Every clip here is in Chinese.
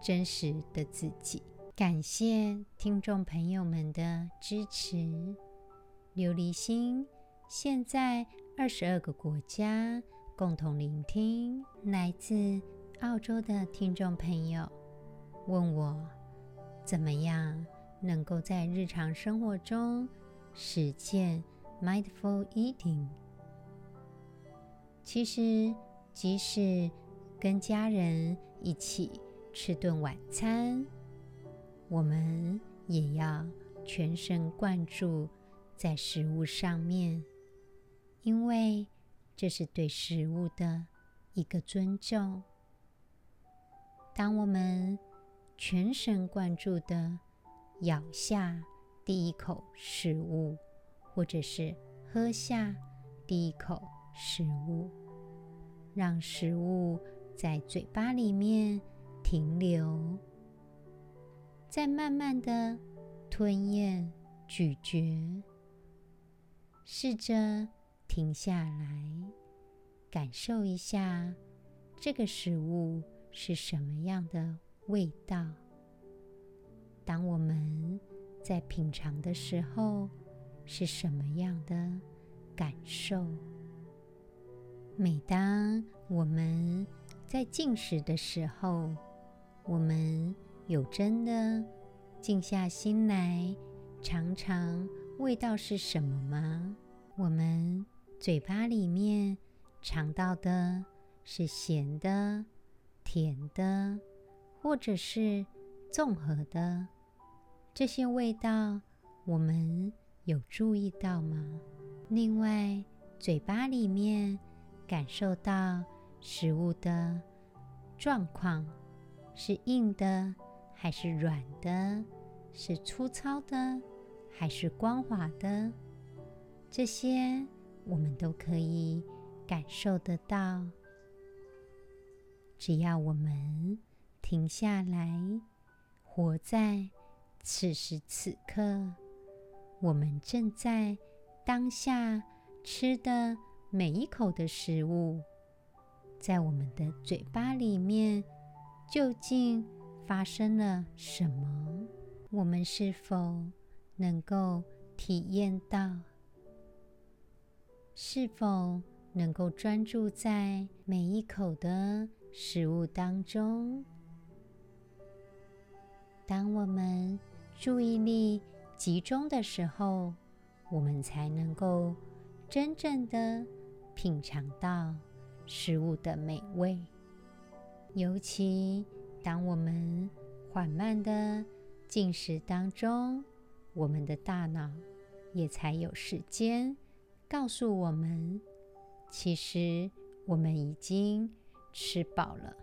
真实的自己。感谢听众朋友们的支持。琉璃心现在二十二个国家共同聆听。来自澳洲的听众朋友问我，怎么样能够在日常生活中实践 Mindful Eating？其实，即使跟家人一起。吃顿晚餐，我们也要全神贯注在食物上面，因为这是对食物的一个尊重。当我们全神贯注地咬下第一口食物，或者是喝下第一口食物，让食物在嘴巴里面。停留，再慢慢的吞咽、咀嚼，试着停下来，感受一下这个食物是什么样的味道。当我们在品尝的时候，是什么样的感受？每当我们在进食的时候，我们有真的静下心来尝尝味道是什么吗？我们嘴巴里面尝到的是咸的、甜的，或者是综合的？这些味道我们有注意到吗？另外，嘴巴里面感受到食物的状况。是硬的还是软的？是粗糙的还是光滑的？这些我们都可以感受得到。只要我们停下来，活在此时此刻，我们正在当下吃的每一口的食物，在我们的嘴巴里面。究竟发生了什么？我们是否能够体验到？是否能够专注在每一口的食物当中？当我们注意力集中的时候，我们才能够真正的品尝到食物的美味。尤其当我们缓慢的进食当中，我们的大脑也才有时间告诉我们，其实我们已经吃饱了。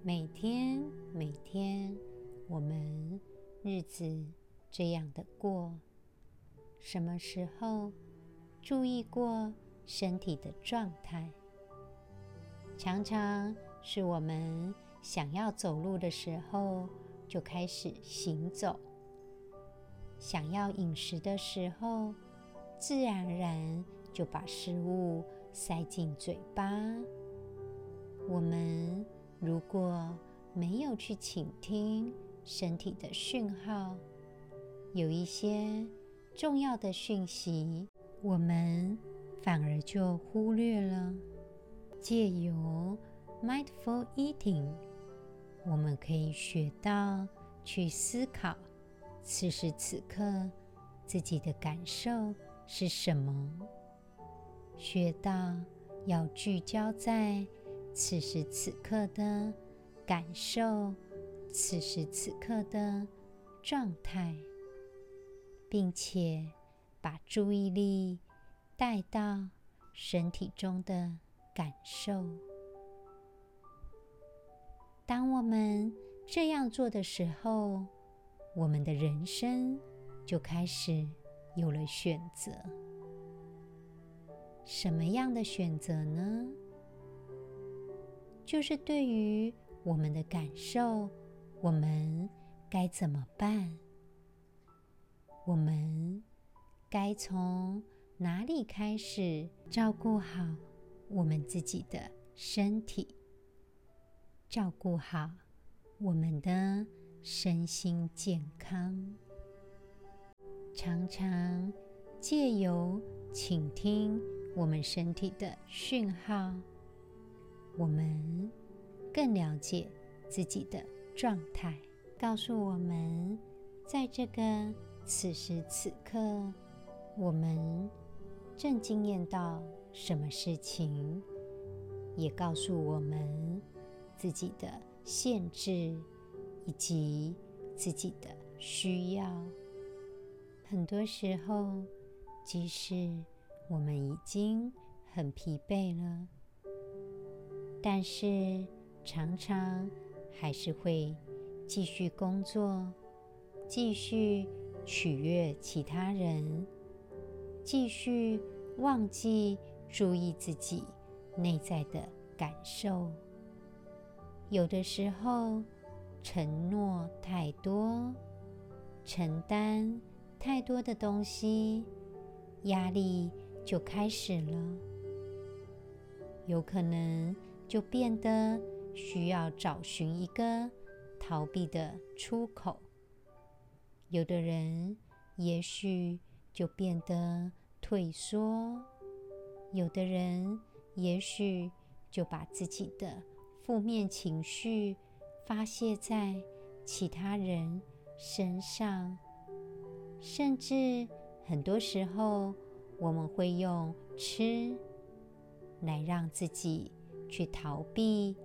每天每天，我们日子这样的过，什么时候注意过身体的状态？常常是我们想要走路的时候，就开始行走；想要饮食的时候，自然而然就把食物塞进嘴巴。我们如果没有去倾听身体的讯号，有一些重要的讯息，我们反而就忽略了。借由 Mindful Eating，我们可以学到去思考此时此刻自己的感受是什么，学到要聚焦在此时此刻的感受，此时此刻的状态，并且把注意力带到身体中的感受。当我们这样做的时候，我们的人生就开始有了选择。什么样的选择呢？就是对于我们的感受，我们该怎么办？我们该从哪里开始照顾好我们自己的身体，照顾好我们的身心健康？常常借由倾听我们身体的讯号，我们更了解自己的状态，告诉我们在这个。此时此刻，我们正经验到什么事情，也告诉我们自己的限制以及自己的需要。很多时候，即使我们已经很疲惫了，但是常常还是会继续工作，继续。取悦其他人，继续忘记注意自己内在的感受。有的时候，承诺太多，承担太多的东西，压力就开始了。有可能就变得需要找寻一个逃避的出口。有的人也许就变得退缩，有的人也许就把自己的负面情绪发泄在其他人身上，甚至很多时候我们会用吃来让自己去逃避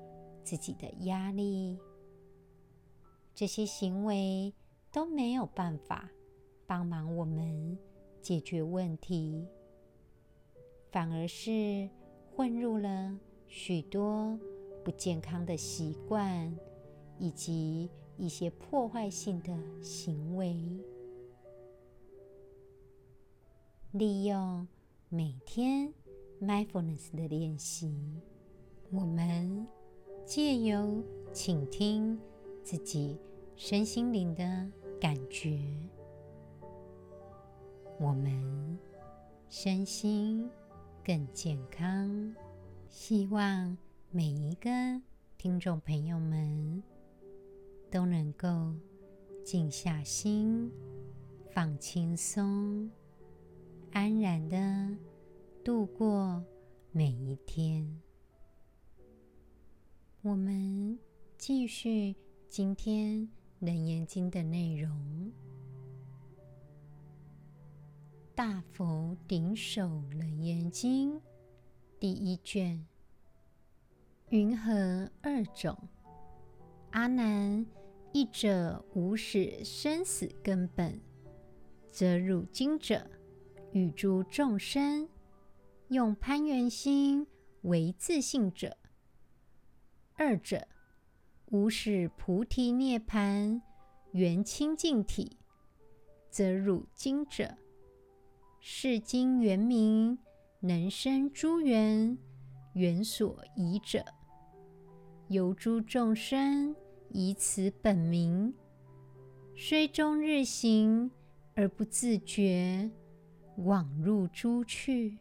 自己的压力，这些行为。都没有办法帮忙我们解决问题，反而是混入了许多不健康的习惯，以及一些破坏性的行为。利用每天 mindfulness 的练习，我们借由倾听自己身心灵的。感觉我们身心更健康。希望每一个听众朋友们都能够静下心，放轻松，安然的度过每一天。我们继续今天。《楞严经》的内容，《大佛顶首楞严经》第一卷，云何二种？阿难，一者无始生死根本，则汝今者与诸众生用攀缘心为自信者；二者。无始菩提涅槃缘清净体，则汝今者，是经原名能生诸缘，缘所宜者，由诸众生以此本名，虽终日行而不自觉，枉入诸趣。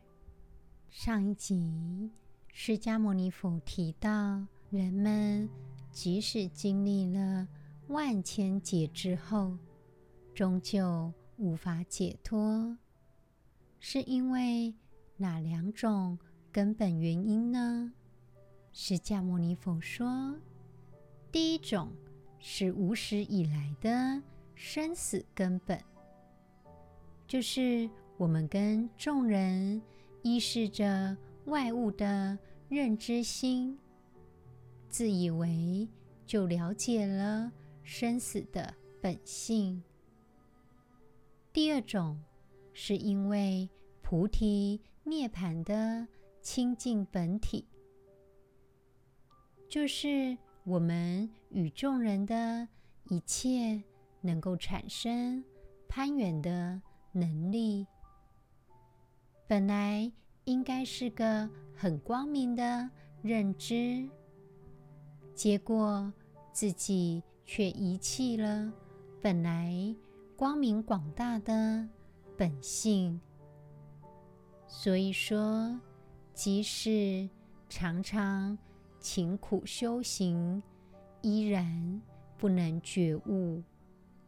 上一集，释迦牟尼佛提到人们。即使经历了万千劫之后，终究无法解脱，是因为哪两种根本原因呢？释迦牟尼佛说，第一种是无始以来的生死根本，就是我们跟众人依恃着外物的认知心。自以为就了解了生死的本性。第二种是因为菩提涅槃的清净本体，就是我们与众人的一切能够产生攀缘的能力，本来应该是个很光明的认知，结果自己却遗弃了本来光明广大的本性。所以说，即使常常勤苦修行，依然不能觉悟，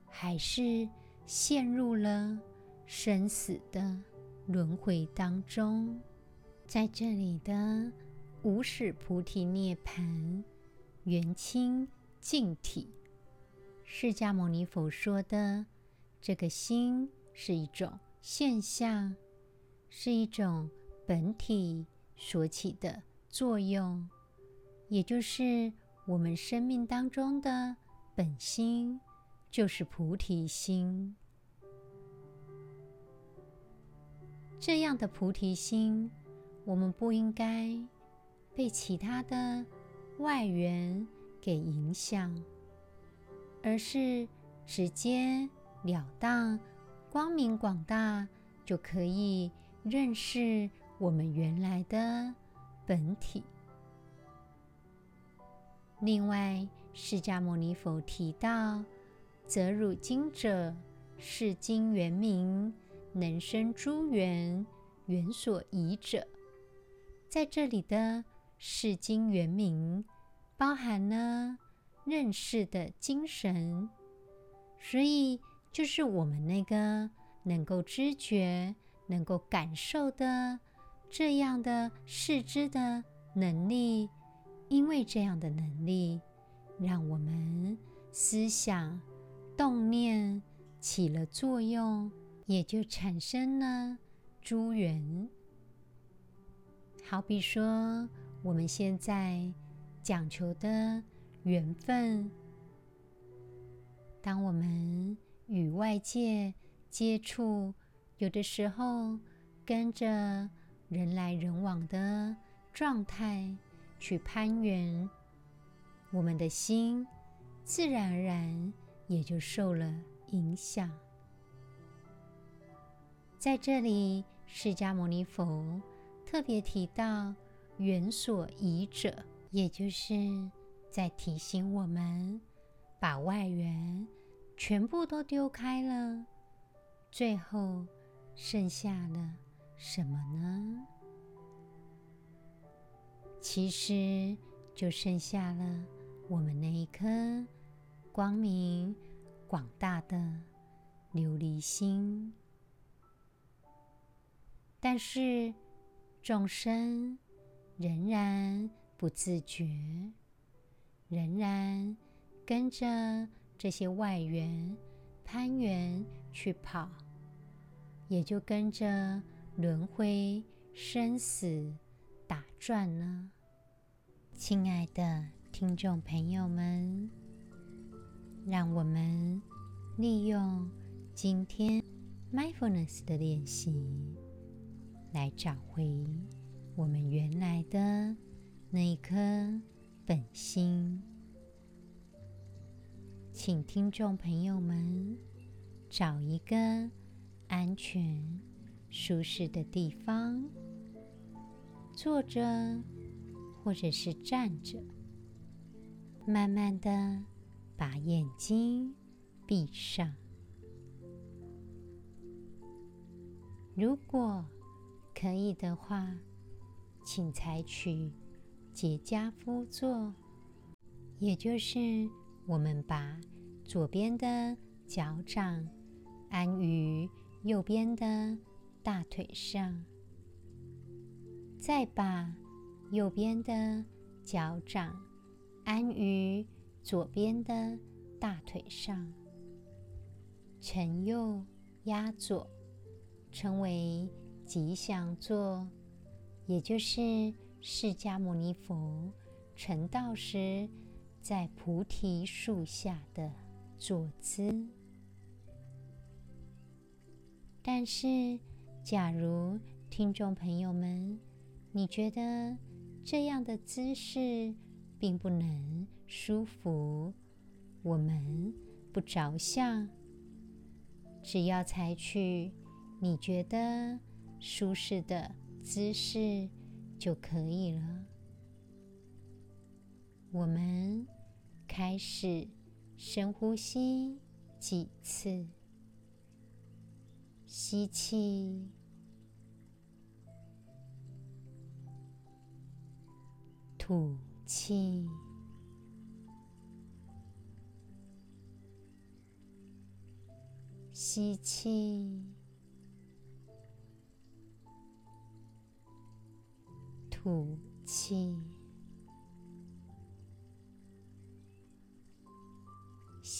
还是陷入了生死的轮回当中。在这里的无始菩提涅槃圆清净体，释迦牟尼佛说的这个心是一种现象，是一种本体所起的作用。也就是我们生命当中的本心，就是菩提心。这样的菩提心，我们不应该被其他的外缘给影响，而是直截了当、光明广大，就可以认识我们原来的本体。另外，释迦牟尼佛提到：“则汝今者，是经圆明，能生诸缘，缘所宜者。”在这里的“是经圆明”包含了认识的精神，所以就是我们那个能够知觉、能够感受的这样的识知的能力。因为这样的能力，让我们思想、动念起了作用，也就产生了诸缘。好比说，我们现在讲求的缘分，当我们与外界接触，有的时候跟着人来人往的状态。去攀缘，我们的心自然而然也就受了影响。在这里，释迦牟尼佛特别提到“缘所宜者”，也就是在提醒我们，把外缘全部都丢开了，最后剩下了什么呢？其实就剩下了我们那一颗光明广大的琉璃心，但是众生仍然不自觉，仍然跟着这些外缘攀缘去跑，也就跟着轮回生死打转了。亲爱的听众朋友们，让我们利用今天 mindfulness 的练习，来找回我们原来的那一颗本心。请听众朋友们找一个安全、舒适的地方，坐着。或者是站着，慢慢的把眼睛闭上。如果可以的话，请采取结痂敷坐，也就是我们把左边的脚掌安于右边的大腿上，再把。右边的脚掌安于左边的大腿上，承右压左，称为吉祥坐，也就是释迦牟尼佛成道时在菩提树下的坐姿。但是，假如听众朋友们，你觉得，这样的姿势并不能舒服，我们不着相，只要采取你觉得舒适的姿势就可以了。我们开始深呼吸几次，吸气。吐气，吸气，吐气。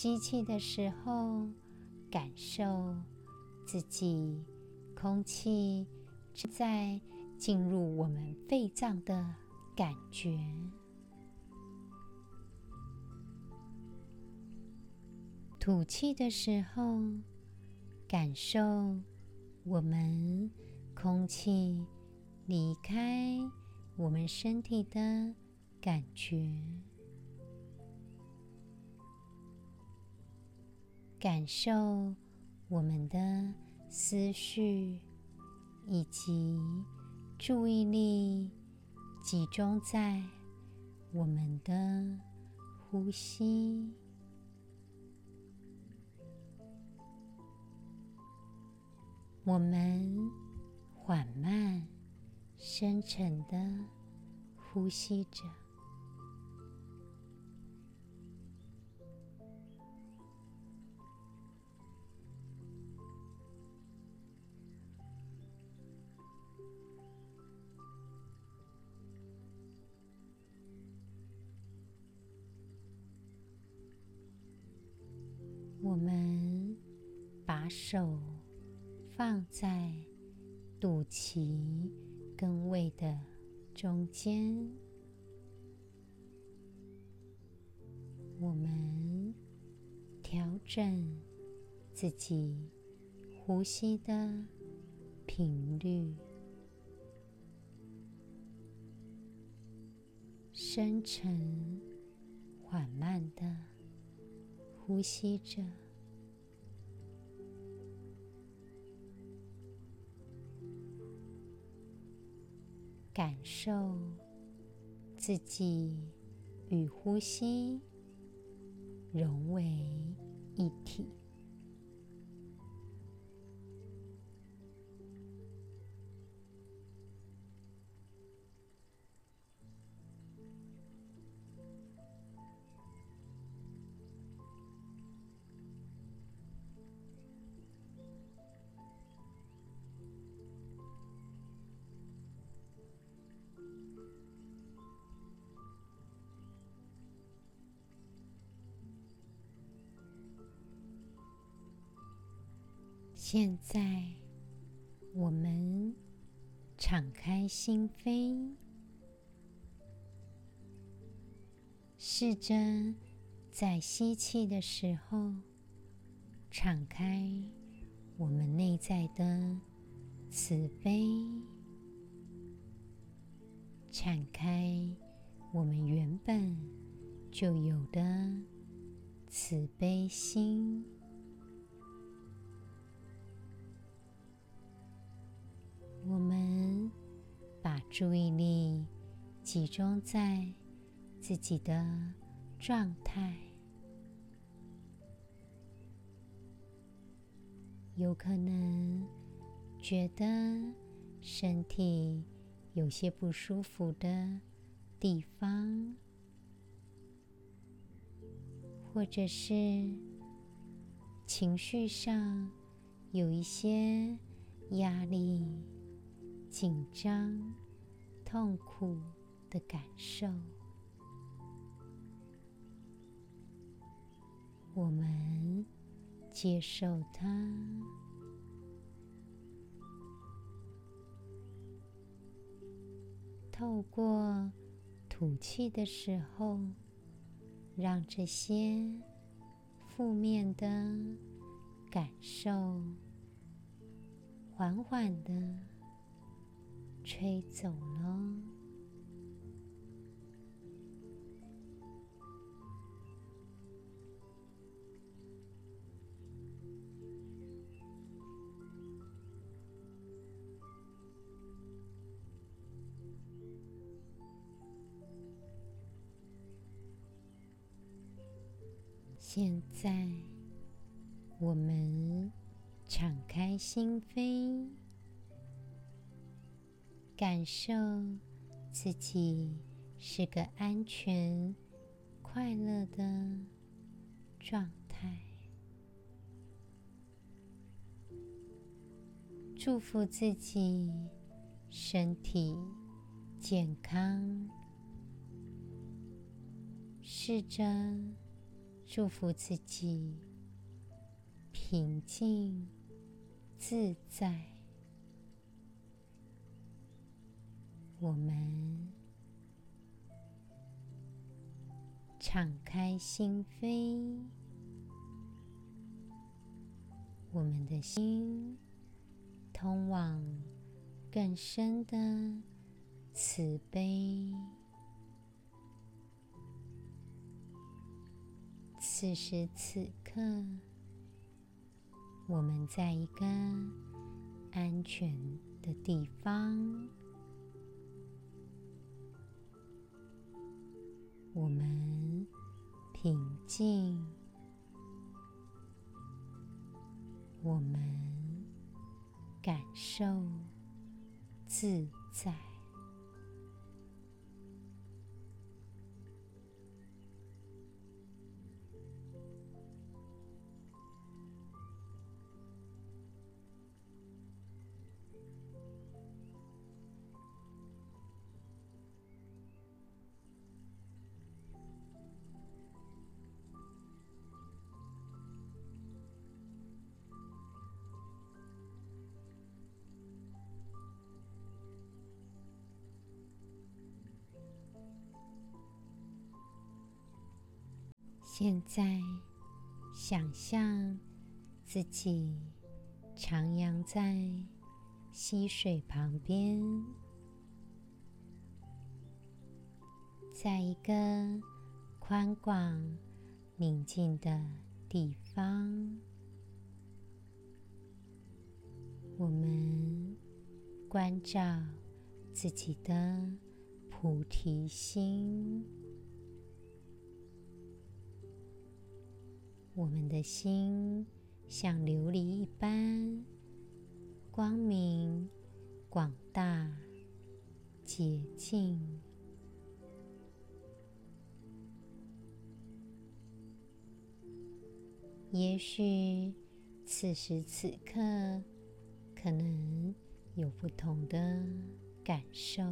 吸气的时候，感受自己空气正在进入我们肺脏的。感觉，吐气的时候，感受我们空气离开我们身体的感觉，感受我们的思绪以及注意力。集中在我们的呼吸，我们缓慢、深沉的呼吸着。手放在肚脐跟胃的中间，我们调整自己呼吸的频率，深沉缓慢的呼吸着。感受自己与呼吸融为一体。现在，我们敞开心扉，试着在吸气的时候，敞开我们内在的慈悲，敞开我们原本就有的慈悲心。注意力集中在自己的状态，有可能觉得身体有些不舒服的地方，或者是情绪上有一些压力。紧张、痛苦的感受，我们接受它。透过吐气的时候，让这些负面的感受缓缓的。吹走了。现在我们敞开心扉。感受自己是个安全、快乐的状态。祝福自己身体健康，试着祝福自己平静自在。我们敞开心扉，我们的心。通往更深的慈悲。此时此刻，我们在一个安全的地方，我们平静，我们。感受自在。现在，想象自己徜徉在溪水旁边，在一个宽广、宁静的地方。我们关照自己的菩提心。我们的心像琉璃一般光明、广大、洁净。也许此时此刻，可能有不同的感受，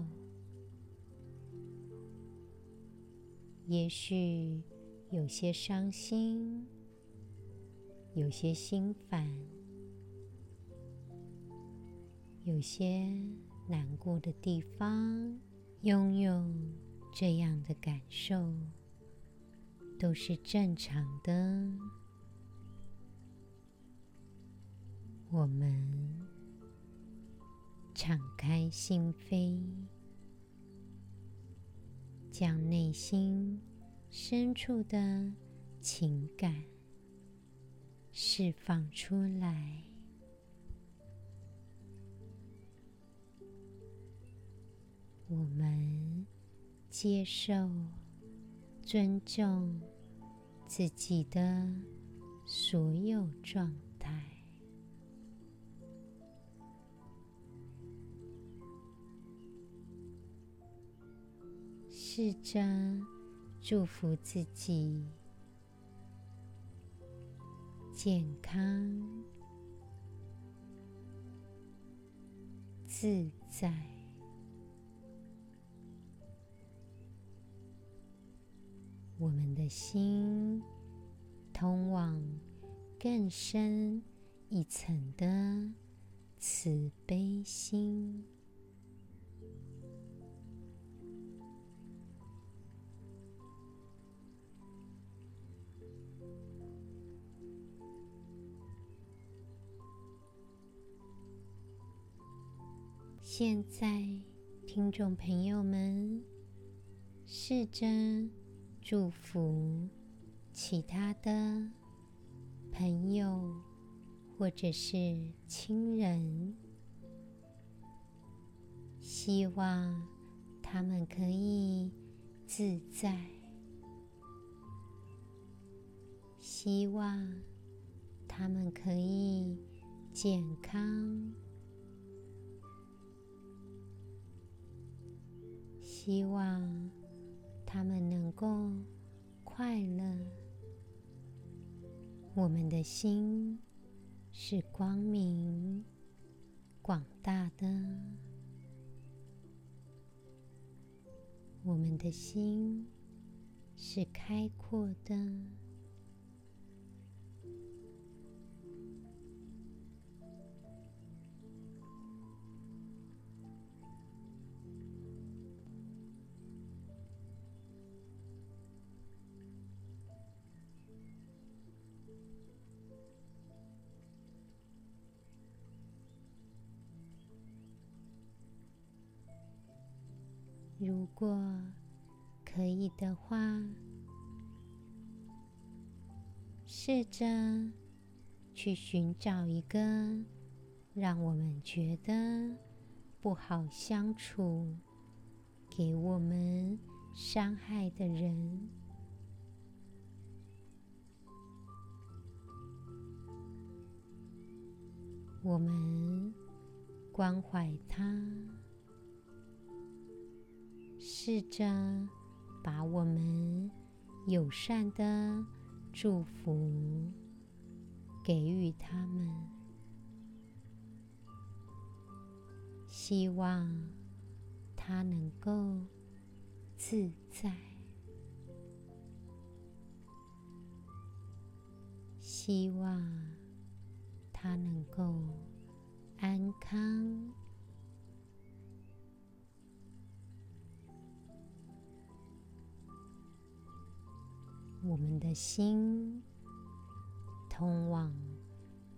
也许有些伤心。有些心烦，有些难过的地方，拥有这样的感受都是正常的。我们敞开心扉，将内心深处的情感。释放出来，我们接受、尊重自己的所有状态，试着祝福自己。健康、自在，我们的心通往更深一层的慈悲心。现在，听众朋友们，试着祝福其他的朋友或者是亲人，希望他们可以自在。希望他们可以健康，希望他们能够快乐。我们的心是光明、广大的，我们的心是开阔的。的话，试着去寻找一个让我们觉得不好相处、给我们伤害的人，我们关怀他。试着把我们友善的祝福给予他们，希望他能够自在，希望他能够安康。我们的心通往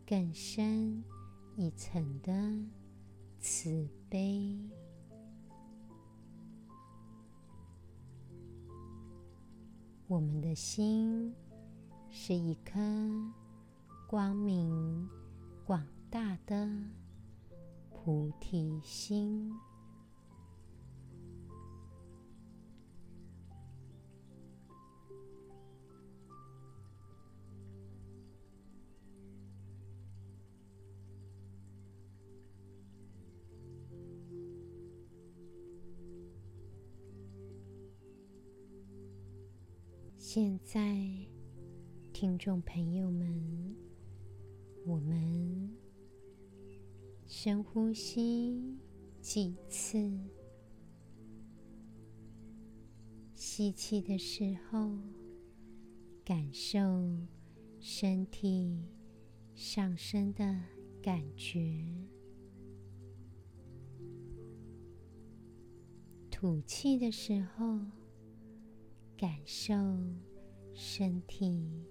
更深一层的慈悲。我们的心是一颗光明广大的菩提心。现在，听众朋友们，我们深呼吸几次。吸气的时候，感受身体上升的感觉；吐气的时候，感受身体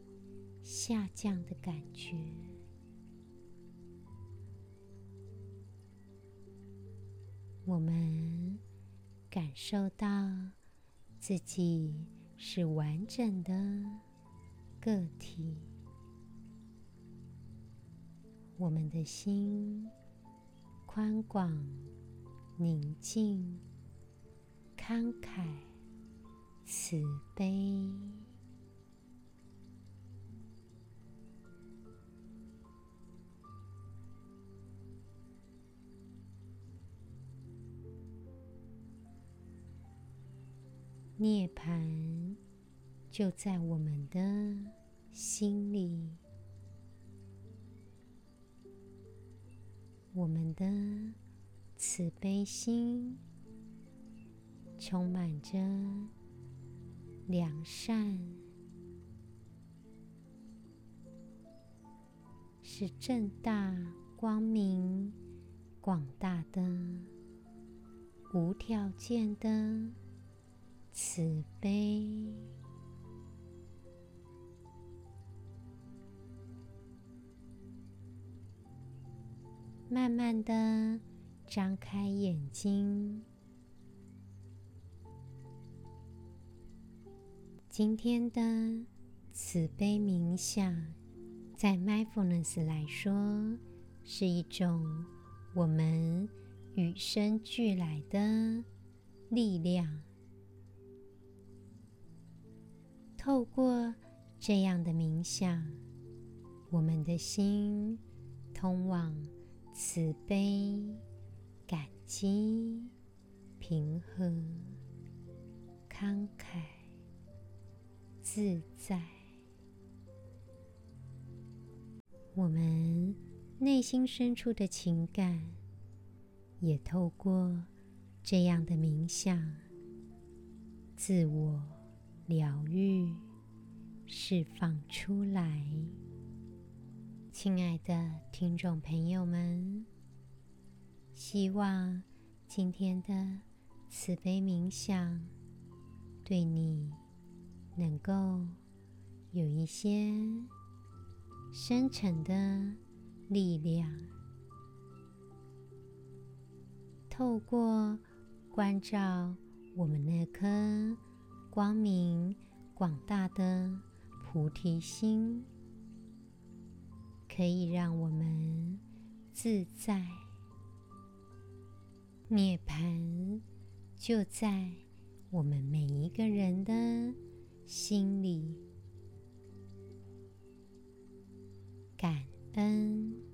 下降的感觉。我们感受到自己是完整的个体，我们的心宽广、宁静、慷慨。慈悲，涅槃就在我们的心里，我们的慈悲心充满着。良善是正大光明、广大的、无条件的慈悲。慢慢的张开眼睛。今天的慈悲冥想，在 Mindfulness 来说，是一种我们与生俱来的力量。透过这样的冥想，我们的心通往慈悲、感激、平和、慷慨、自在。我们内心深处的情感，也透过这样的冥想，自我疗愈、释放出来。亲爱的听众朋友们，希望今天的慈悲冥想对你能够有一些深沉的力量。透过关照我们那颗光明广大的菩提心，可以让我们自在。涅槃就在我们每一个人的心里。感恩。